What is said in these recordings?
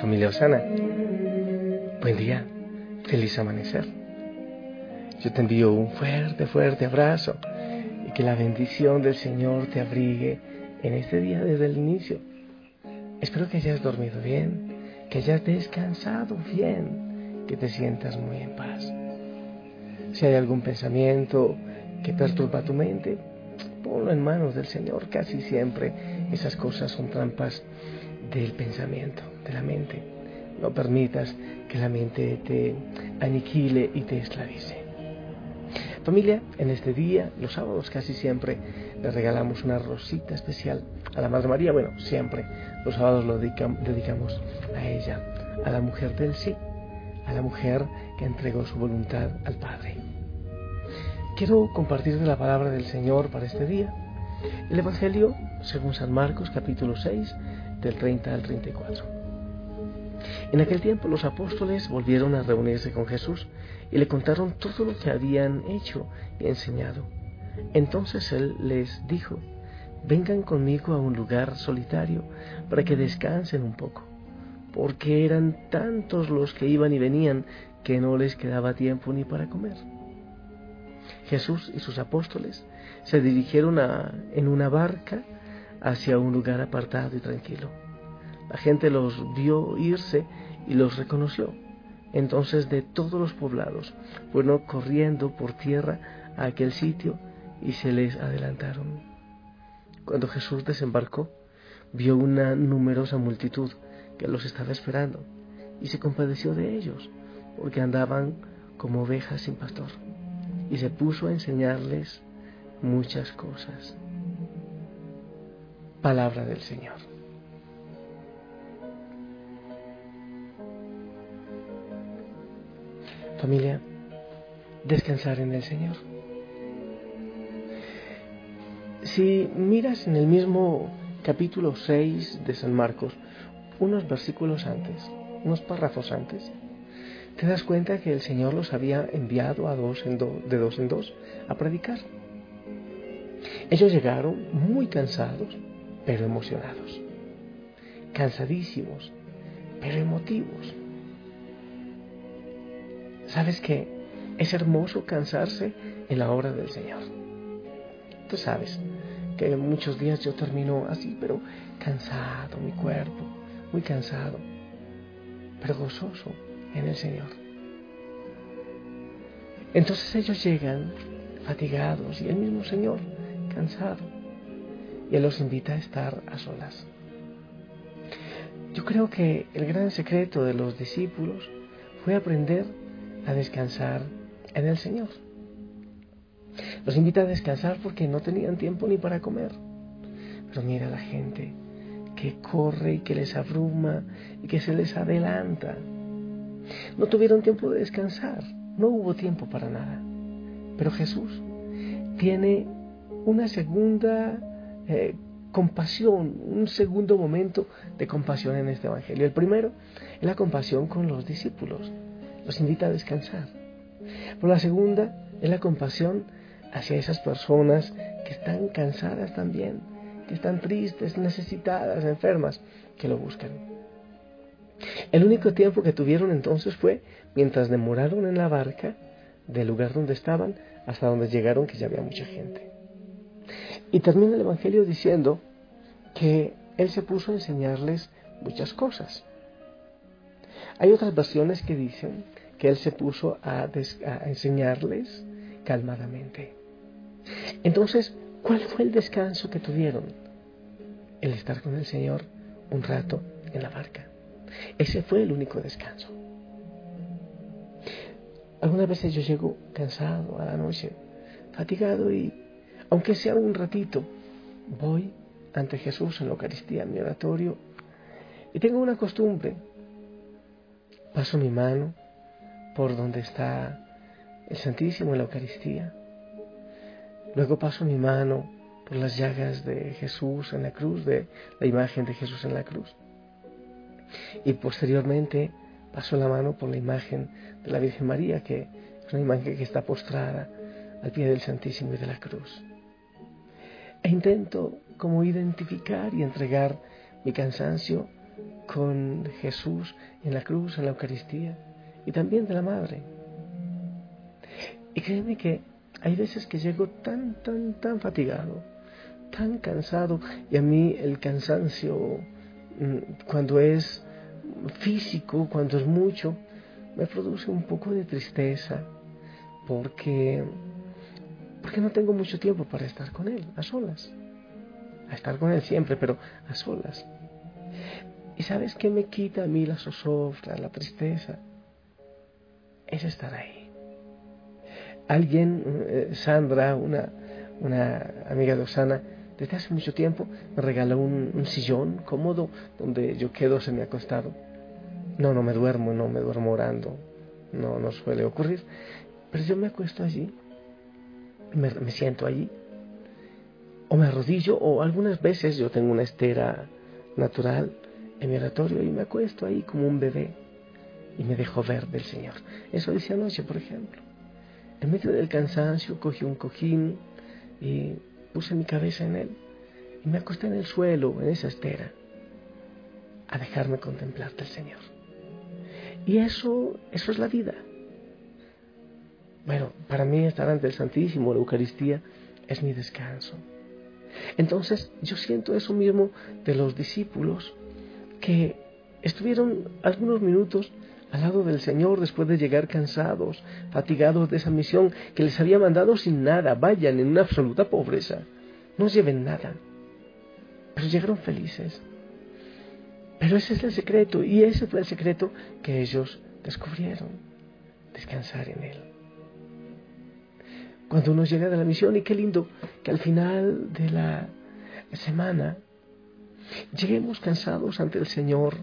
familia Osana. Buen día, feliz amanecer. Yo te envío un fuerte, fuerte abrazo y que la bendición del Señor te abrigue en este día desde el inicio. Espero que hayas dormido bien, que hayas descansado bien, que te sientas muy en paz. Si hay algún pensamiento que perturba tu mente, ponlo en manos del Señor. Casi siempre esas cosas son trampas del pensamiento, de la mente. No permitas que la mente te aniquile y te esclavice. Familia, en este día, los sábados casi siempre le regalamos una rosita especial a la Madre María. Bueno, siempre los sábados lo dedicamos a ella, a la mujer del sí, a la mujer que entregó su voluntad al Padre. Quiero compartir la palabra del Señor para este día. El Evangelio, según San Marcos, capítulo 6, del 30 al 34. En aquel tiempo los apóstoles volvieron a reunirse con Jesús y le contaron todo lo que habían hecho y enseñado. Entonces él les dijo, vengan conmigo a un lugar solitario para que descansen un poco, porque eran tantos los que iban y venían que no les quedaba tiempo ni para comer. Jesús y sus apóstoles se dirigieron a, en una barca hacia un lugar apartado y tranquilo. La gente los vio irse y los reconoció. Entonces de todos los poblados fueron corriendo por tierra a aquel sitio y se les adelantaron. Cuando Jesús desembarcó, vio una numerosa multitud que los estaba esperando y se compadeció de ellos, porque andaban como ovejas sin pastor, y se puso a enseñarles muchas cosas. Palabra del Señor. Familia, descansar en el Señor. Si miras en el mismo capítulo 6 de San Marcos, unos versículos antes, unos párrafos antes, te das cuenta que el Señor los había enviado a dos en de dos en dos a predicar. Ellos llegaron muy cansados, pero emocionados, cansadísimos, pero emotivos. ¿Sabes qué? Es hermoso cansarse en la obra del Señor. Tú sabes que muchos días yo termino así, pero cansado, mi cuerpo, muy cansado, pero gozoso en el Señor. Entonces ellos llegan fatigados y el mismo Señor cansado y Él los invita a estar a solas. Yo creo que el gran secreto de los discípulos fue aprender a descansar en el Señor. Los invita a descansar porque no tenían tiempo ni para comer. Pero mira la gente que corre y que les abruma y que se les adelanta. No tuvieron tiempo de descansar, no hubo tiempo para nada. Pero Jesús tiene una segunda eh, compasión, un segundo momento de compasión en este Evangelio. El primero es la compasión con los discípulos, los invita a descansar. Pero la segunda es la compasión hacia esas personas que están cansadas también, que están tristes, necesitadas, enfermas, que lo buscan. El único tiempo que tuvieron entonces fue mientras demoraron en la barca del lugar donde estaban hasta donde llegaron, que ya había mucha gente. Y termina el Evangelio diciendo que Él se puso a enseñarles muchas cosas. Hay otras versiones que dicen que Él se puso a, enseñarles calmadamente. Entonces, ¿cuál fue el descanso que tuvieron? El estar con el Señor un rato en la barca. Ese fue el único descanso. Algunas veces yo llego cansado a la noche, fatigado y, aunque sea un ratito, voy ante Jesús en la Eucaristía, en mi oratorio, y tengo una costumbre. Paso mi mano por donde está el Santísimo en la Eucaristía. Luego paso mi mano por las llagas de Jesús en la cruz, de la imagen de Jesús en la cruz. Y posteriormente paso la mano por la imagen de la Virgen María, que es una imagen que está postrada al pie del Santísimo y de la cruz. E intento como identificar y entregar mi cansancio con Jesús en la cruz, en la Eucaristía y también de la Madre. Y créeme que hay veces que llego tan, tan, tan fatigado, tan cansado, y a mí el cansancio, mm, cuando es físico, cuando es mucho, me produce un poco de tristeza, porque, porque no tengo mucho tiempo para estar con Él, a solas. A estar con Él siempre, pero a solas. ¿Y sabes qué me quita a mí la zozobra, la tristeza? Es estar ahí. Alguien, eh, Sandra, una, una amiga de Osana, desde hace mucho tiempo me regaló un, sillón cómodo donde yo quedo semi acostado. No, no me duermo, no me duermo orando, no, no suele ocurrir, pero yo me acuesto allí, me, me siento allí, o me arrodillo, o algunas veces yo tengo una estera natural en mi oratorio y me acuesto ahí como un bebé y me dejo ver del Señor. Eso hice anoche, por ejemplo. En medio del cansancio cogí un cojín y puse mi cabeza en él y me acosté en el suelo, en esa estera, a dejarme contemplar del Señor. Y eso, eso es la vida. Bueno, para mí estar ante el Santísimo, la Eucaristía, es mi descanso. Entonces yo siento eso mismo de los discípulos que estuvieron algunos minutos al lado del Señor después de llegar cansados, fatigados de esa misión que les había mandado sin nada, vayan en una absoluta pobreza, no lleven nada, pero llegaron felices. Pero ese es el secreto y ese fue el secreto que ellos descubrieron, descansar en Él. Cuando uno llega de la misión, y qué lindo que al final de la semana lleguemos cansados ante el Señor,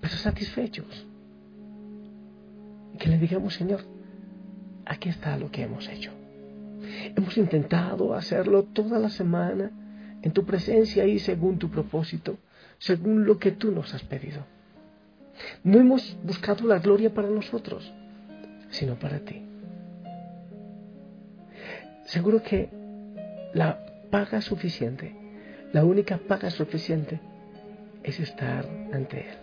pero satisfechos. Y que le digamos, Señor, aquí está lo que hemos hecho. Hemos intentado hacerlo toda la semana en tu presencia y según tu propósito, según lo que tú nos has pedido. No hemos buscado la gloria para nosotros, sino para ti. Seguro que la paga suficiente, la única paga suficiente, es estar ante Él.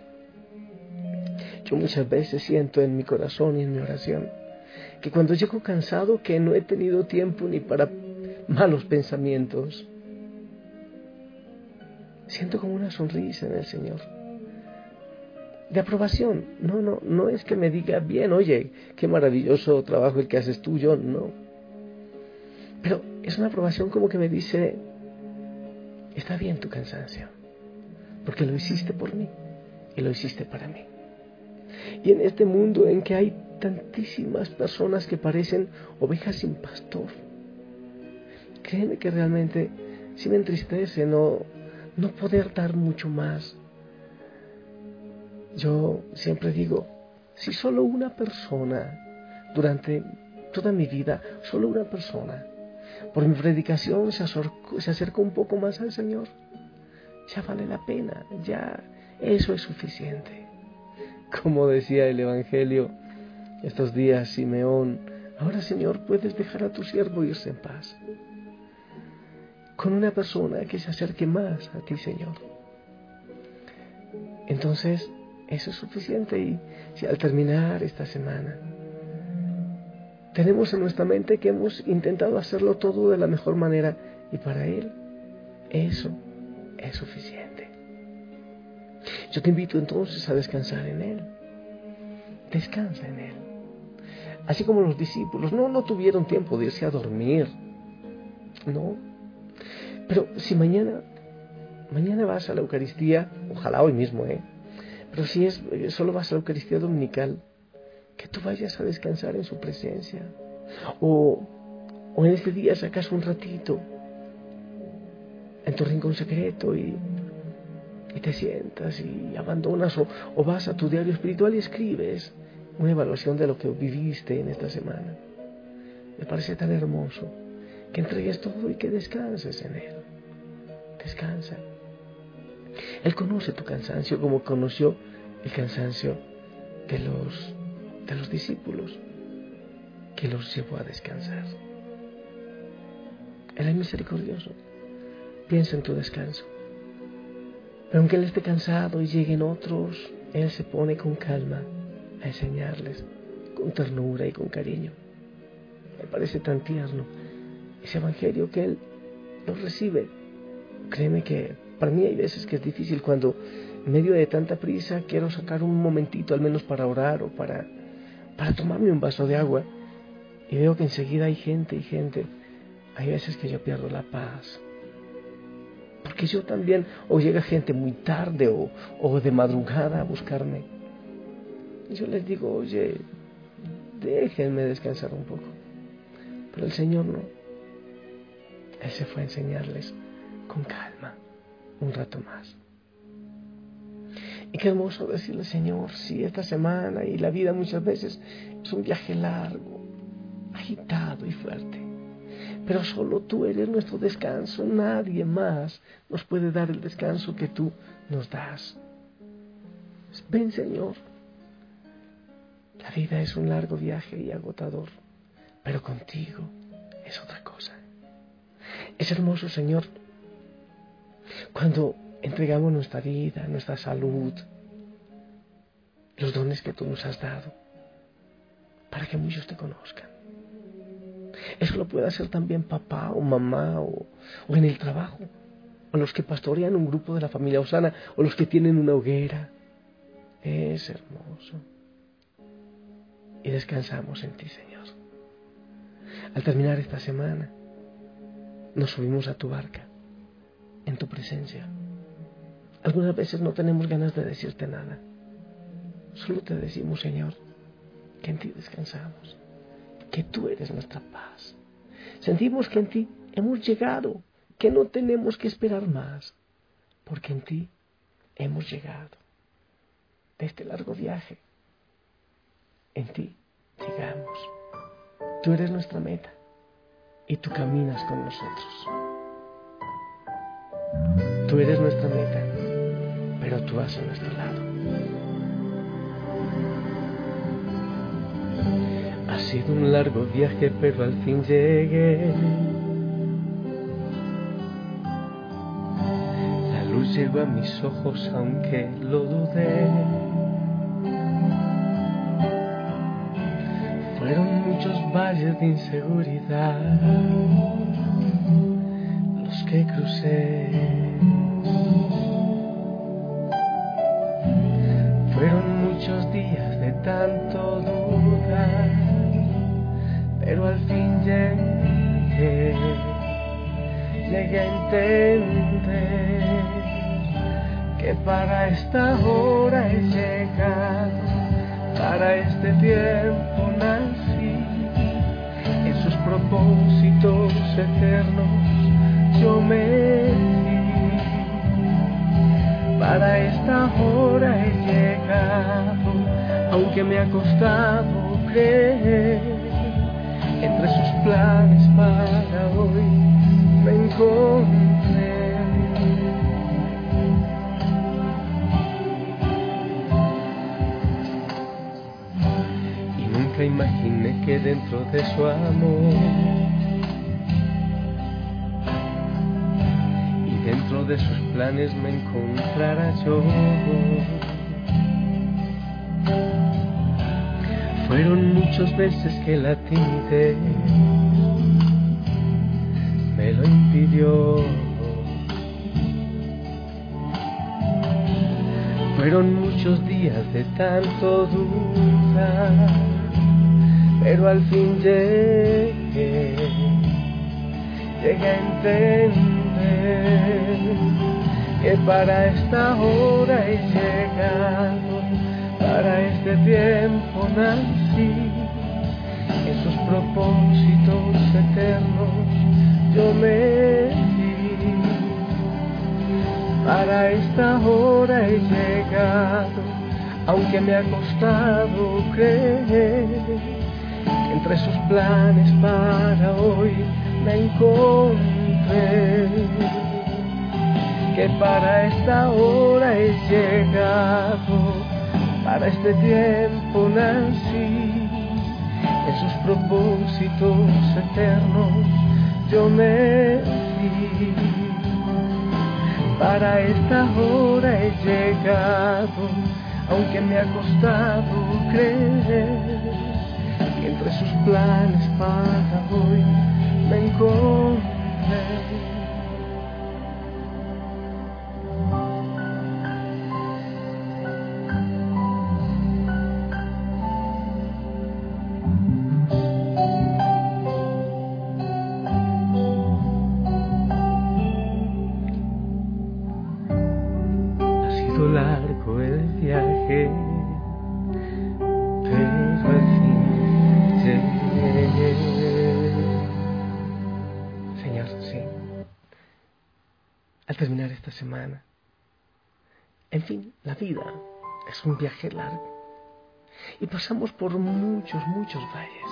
Yo muchas veces siento en mi corazón y en mi oración que cuando llego cansado que no he tenido tiempo ni para malos pensamientos, siento como una sonrisa en el Señor. De aprobación. No, no, no es que me diga bien, oye, qué maravilloso trabajo el que haces tú, yo no. Pero es una aprobación como que me dice, está bien tu cansancio, porque lo hiciste por mí y lo hiciste para mí. Y en este mundo en que hay tantísimas personas que parecen ovejas sin pastor, créeme que realmente sí me entristece no, no poder dar mucho más. Yo siempre digo, si solo una persona durante toda mi vida, solo una persona, por mi predicación se acercó, un poco más al Señor, ya vale la pena, ya eso es suficiente. Como decía el Evangelio estos días, Simeón, ahora Señor puedes dejar a tu siervo irse en paz. Con una persona que se acerque más a ti, Señor. Entonces, eso es suficiente y si al terminar esta semana tenemos en nuestra mente que hemos intentado hacerlo todo de la mejor manera y para Él eso es suficiente. Yo te invito entonces a descansar en Él descansa en Él. Así como los discípulos, no, no tuvieron tiempo de irse a dormir. No. Pero si mañana, mañana vas a la Eucaristía, ojalá hoy mismo, ¿eh? Pero si es, solo vas a la Eucaristía Dominical, que tú vayas a descansar en su presencia. O, o en este día sacas un ratito en tu rincón secreto y, y te sientas y abandonas o, o vas a tu diario espiritual y escribes una evaluación de lo que viviste en esta semana. Me parece tan hermoso que entregues todo y que descanses en Él. Descansa. Él conoce tu cansancio como conoció el cansancio de los, de los discípulos que los llevó a descansar. Él es misericordioso. Piensa en tu descanso. Pero aunque Él esté cansado y lleguen otros, Él se pone con calma a enseñarles, con ternura y con cariño. Me parece tan tierno ese evangelio que Él los recibe. Créeme que para mí hay veces que es difícil cuando en medio de tanta prisa quiero sacar un momentito al menos para orar o para, para tomarme un vaso de agua y veo que enseguida hay gente y gente. Hay veces que yo pierdo la paz. Porque yo también, o llega gente muy tarde o, o de madrugada a buscarme. Y yo les digo, oye, déjenme descansar un poco. Pero el Señor no. Él se fue a enseñarles con calma un rato más. Y qué hermoso decirle, Señor, si esta semana y la vida muchas veces es un viaje largo, agitado y fuerte. Pero solo tú eres nuestro descanso, nadie más nos puede dar el descanso que tú nos das. Ven, Señor. La vida es un largo viaje y agotador, pero contigo es otra cosa. Es hermoso, Señor, cuando entregamos nuestra vida, nuestra salud, los dones que tú nos has dado, para que muchos te conozcan. Eso lo puede hacer también papá o mamá o, en el trabajo, o los que pastorean un grupo de la familia Osana, o los que tienen una hoguera. Es hermoso. Y descansamos en ti, Señor. Al terminar esta semana, nos subimos a tu barca en tu presencia. Algunas veces no tenemos ganas de decirte nada. Solo te decimos, Señor, que en ti descansamos, que tú eres nuestra paz. Sentimos que en ti hemos llegado, que no tenemos que esperar más, porque en ti hemos llegado de este largo viaje. En ti llegamos. Tú eres nuestra meta y tú caminas con nosotros. Tú eres nuestra meta, pero tú vas a nuestro lado. Ha sido un largo viaje, pero al fin llegué. La luz llegó a mis ojos, aunque lo dudé. Fueron muchos valles de inseguridad los que crucé. Muchos días de tanto dudar, pero al fin llegué, llegué a entender que para esta hora he llegado, para este tiempo nací, en sus propósitos eternos yo me para esta hora he llegado, aunque me ha costado creer. Entre sus planes para hoy me encontré. Y nunca imaginé que dentro de su amor de sus planes me encontrara yo. Fueron muchas veces que la timidez me lo impidió. Fueron muchos días de tanto dudar, pero al fin llegué, llegué a entender que para esta hora he llegado, para este tiempo nací, en sus propósitos eternos yo me para esta hora he llegado, aunque me ha costado creer. Entre sus planes para hoy me encontré. Que para esta hora he llegado, para este tiempo nací, en sus propósitos eternos yo me di para esta hora he llegado, aunque me ha costado creer que entre sus planes para hoy me encontré. Es un viaje largo y pasamos por muchos, muchos valles.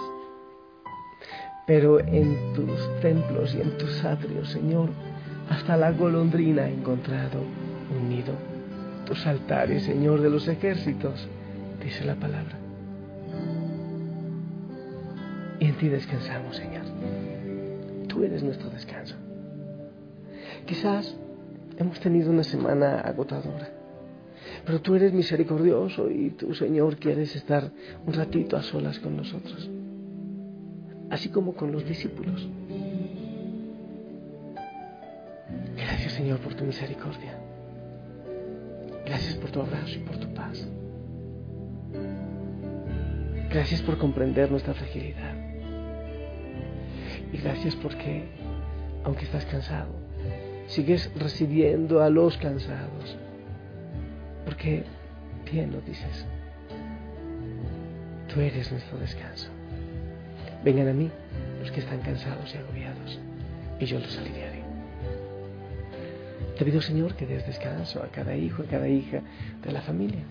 Pero en tus templos y en tus atrios, Señor, hasta la golondrina ha encontrado un nido. Tus altares, Señor de los ejércitos, dice la palabra. Y en ti descansamos, Señor. Tú eres nuestro descanso. Quizás Hemos tenido una semana agotadora. Pero tú eres misericordioso y tú, Señor, quieres estar un ratito a solas con nosotros. Así como con los discípulos. Gracias, Señor, por tu misericordia. Gracias por tu abrazo y por tu paz. Gracias por comprender nuestra fragilidad. Y gracias porque, aunque estás cansado, sigues recibiendo a los cansados. Porque bien lo dices. Tú eres nuestro descanso. Vengan a mí los que están cansados y agobiados, y yo los aliviaré. Te pido, Señor, que des descanso a cada hijo, a cada hija de la familia.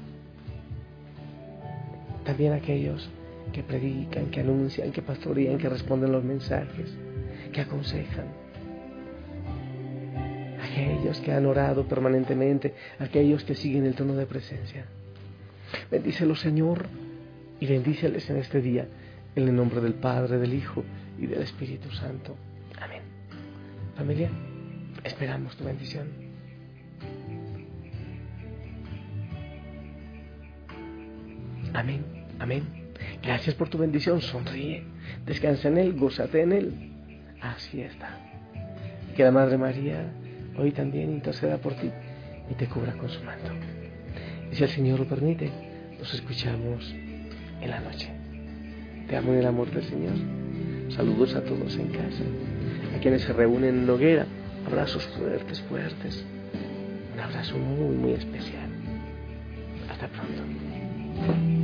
También a aquellos que predican, que anuncian, que pastorean, que responden los mensajes, que aconsejan, aquellos que han orado permanentemente, aquellos que siguen el tono de presencia. Bendícelos, Señor, y bendíceles en este día, en el nombre del Padre, del Hijo y del Espíritu Santo. Amén. Familia, esperamos tu bendición. Amén, amén. Gracias por tu bendición. Sonríe, descansa en Él, gózate en Él. Así está. Que la Madre María hoy también interceda por ti y te cubra con su manto. Y si el Señor lo permite, nos escuchamos en la noche. Te amo en el amor del Señor. Saludos a todos en casa, a quienes se reúnen en hoguera. Abrazos fuertes, fuertes. Un abrazo muy, muy especial. Hasta pronto.